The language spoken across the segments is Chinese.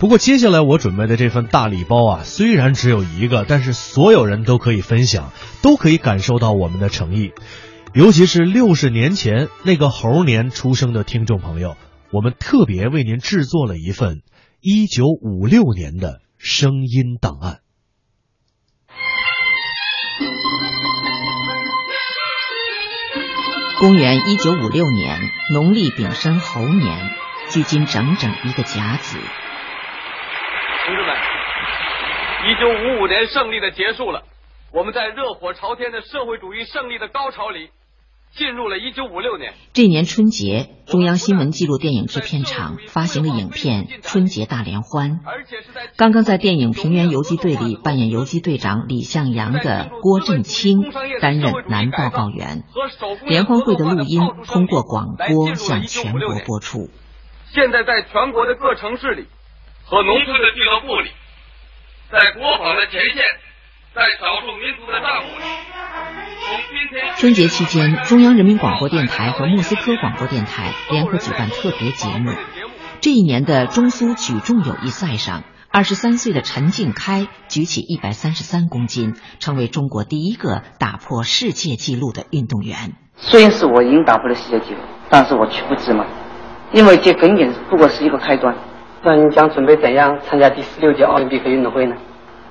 不过接下来我准备的这份大礼包啊，虽然只有一个，但是所有人都可以分享，都可以感受到我们的诚意。尤其是六十年前那个猴年出生的听众朋友，我们特别为您制作了一份一九五六年的声音档案。公元一九五六年农历丙申猴年，距今整整一个甲子。同志们，一九五五年胜利的结束了，我们在热火朝天的社会主义胜利的高潮里，进入了一九五六年。这年春节，中央新闻纪录电影制片厂发行了影片《春节大联欢》。刚刚在电影《平原游击队》里扮演游击队长李向阳的郭振清担任男报告员。联欢会的录音通过广播向全国播出。现在在全国的各城市里。和农村的俱乐部里，在国防的前线，在少数民族的帐篷里。春节期间，中央人民广播电台和莫斯科广播电台联合举办特别节目。这一年的中苏举重友谊赛上，二十三岁的陈静开举起一百三十三公斤，成为中国第一个打破世界纪录的运动员。虽然是我已经打破了世界纪录，但是我却不知满，因为这仅仅不过是一个开端。那你将准备怎样参加第十六届奥林匹克运动会呢？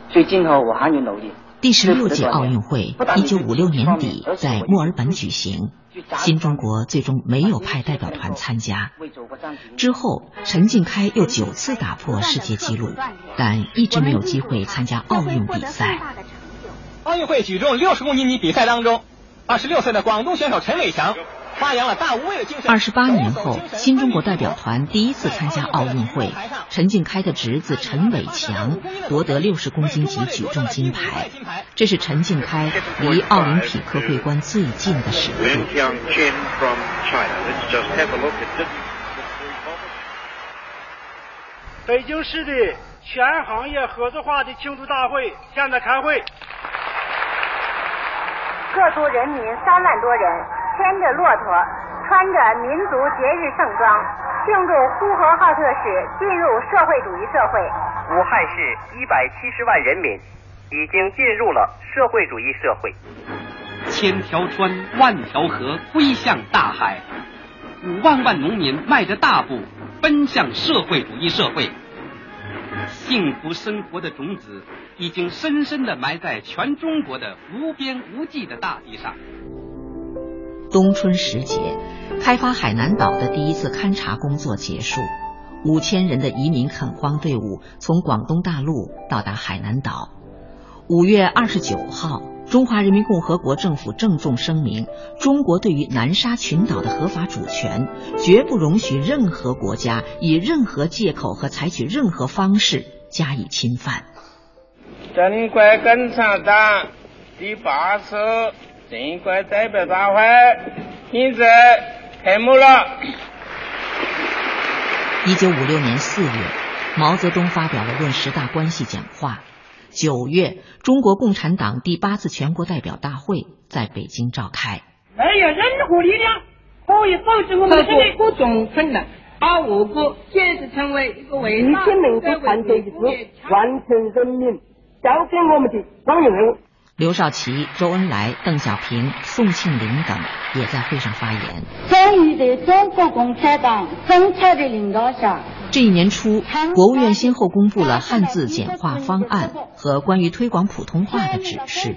所以今后我还有努力。第十六届奥运会一九五六年底在墨尔本举行，新中国最终没有派代表团参加。之后，陈静开又九次打破世界纪录，但一直没有机会参加奥运比赛。奥运会举重六十公斤级比赛当中，二十六岁的广东选手陈伟强。发扬了大无畏的精神。二十八年后，新中国代表团第一次参加奥运会，陈静开的侄子陈伟强夺得六十公斤级举重金牌，这是陈静开离奥林匹克桂冠最近的时刻。北京市的全行业合作化的庆祝大会现在开会，各族人民三万多人。牵着骆驼，穿着民族节日盛装，庆祝呼和浩特市进入社会主义社会。武汉市一百七十万人民已经进入了社会主义社会。千条川，万条河归向大海，五万万农民迈着大步奔向社会主义社会。幸福生活的种子已经深深的埋在全中国的无边无际的大地上。冬春时节，开发海南岛的第一次勘察工作结束，五千人的移民垦荒队伍从广东大陆到达海南岛。五月二十九号，中华人民共和国政府郑重声明：中国对于南沙群岛的合法主权，绝不容许任何国家以任何借口和采取任何方式加以侵犯。中国共产党第八次。镇国代表大会现在开幕了。一九五六年四月，毛泽东发表了论十大关系讲话。九月，中国共产党第八次全国代表大会在北京召开。没有任何力量可以否决我们的各种困难，把我国建设成为一个伟大的能够团结一致、完成人民交给我们的光荣任务。刘少奇、周恩来、邓小平、宋庆龄等也在会上发言。终于在中国共产党总裁的领导下，这一年初，国务院先后公布了汉字简化方案和关于推广普通话的指示，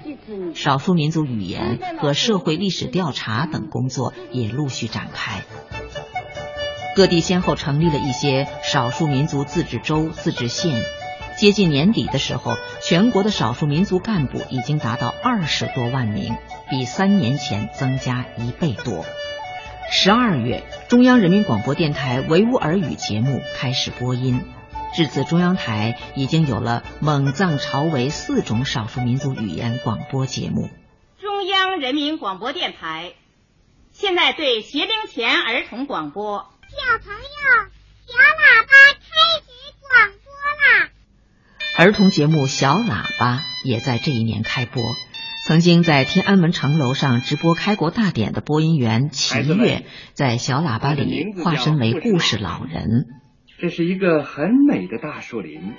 少数民族语言和社会历史调查等工作也陆续展开。各地先后成立了一些少数民族自治州、自治县。接近年底的时候，全国的少数民族干部已经达到二十多万名，比三年前增加一倍多。十二月，中央人民广播电台维吾尔语节目开始播音，至此，中央台已经有了蒙藏朝维四种少数民族语言广播节目。中央人民广播电台现在对学龄前儿童广播。小朋友，小喇叭！儿童节目《小喇叭》也在这一年开播。曾经在天安门城楼上直播开国大典的播音员齐越，在小喇叭里化身为故事老人。这是一个很美的大树林，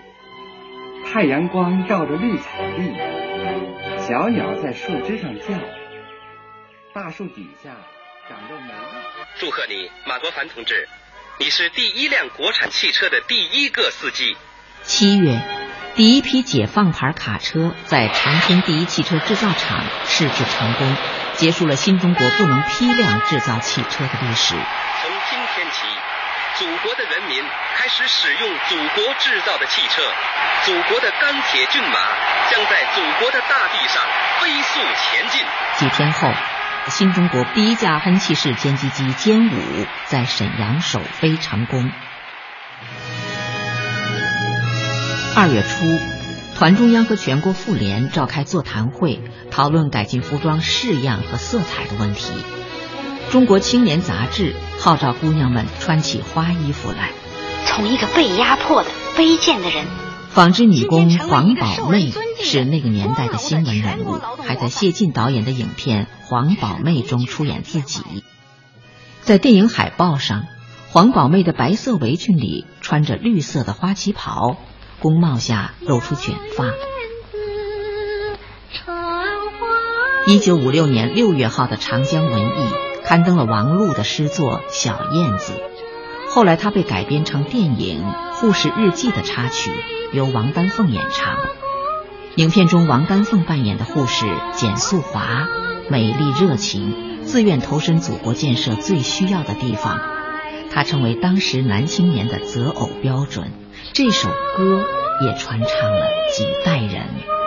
太阳光照着绿草地，小鸟在树枝上叫。大树底下长着美。祝贺你，马国凡同志，你是第一辆国产汽车的第一个司机。七月，第一批解放牌卡车在长春第一汽车制造厂试制成功，结束了新中国不能批量制造汽车的历史。从今天起。祖国的人民开始使用祖国制造的汽车，祖国的钢铁骏马将在祖国的大地上飞速前进。几天后，新中国第一架喷气式歼击机歼五在沈阳首飞成功。二月初，团中央和全国妇联召开座谈会，讨论改进服装式样和色彩的问题。中国青年杂志号召姑娘们穿起花衣服来。从一个被压迫的卑贱的人，纺织女工黄宝妹是那个年代的新闻人物，还在谢晋导演的影片《黄宝妹》中出演自己。在电影海报上，黄宝妹的白色围裙里穿着绿色的花旗袍，宫帽下露出卷发。一九五六年六月号的《长江文艺》。刊登了王璐的诗作《小燕子》，后来他被改编成电影《护士日记》的插曲，由王丹凤演唱。影片中，王丹凤扮演的护士简素华，美丽热情，自愿投身祖国建设最需要的地方。她成为当时男青年的择偶标准。这首歌也传唱了几代人。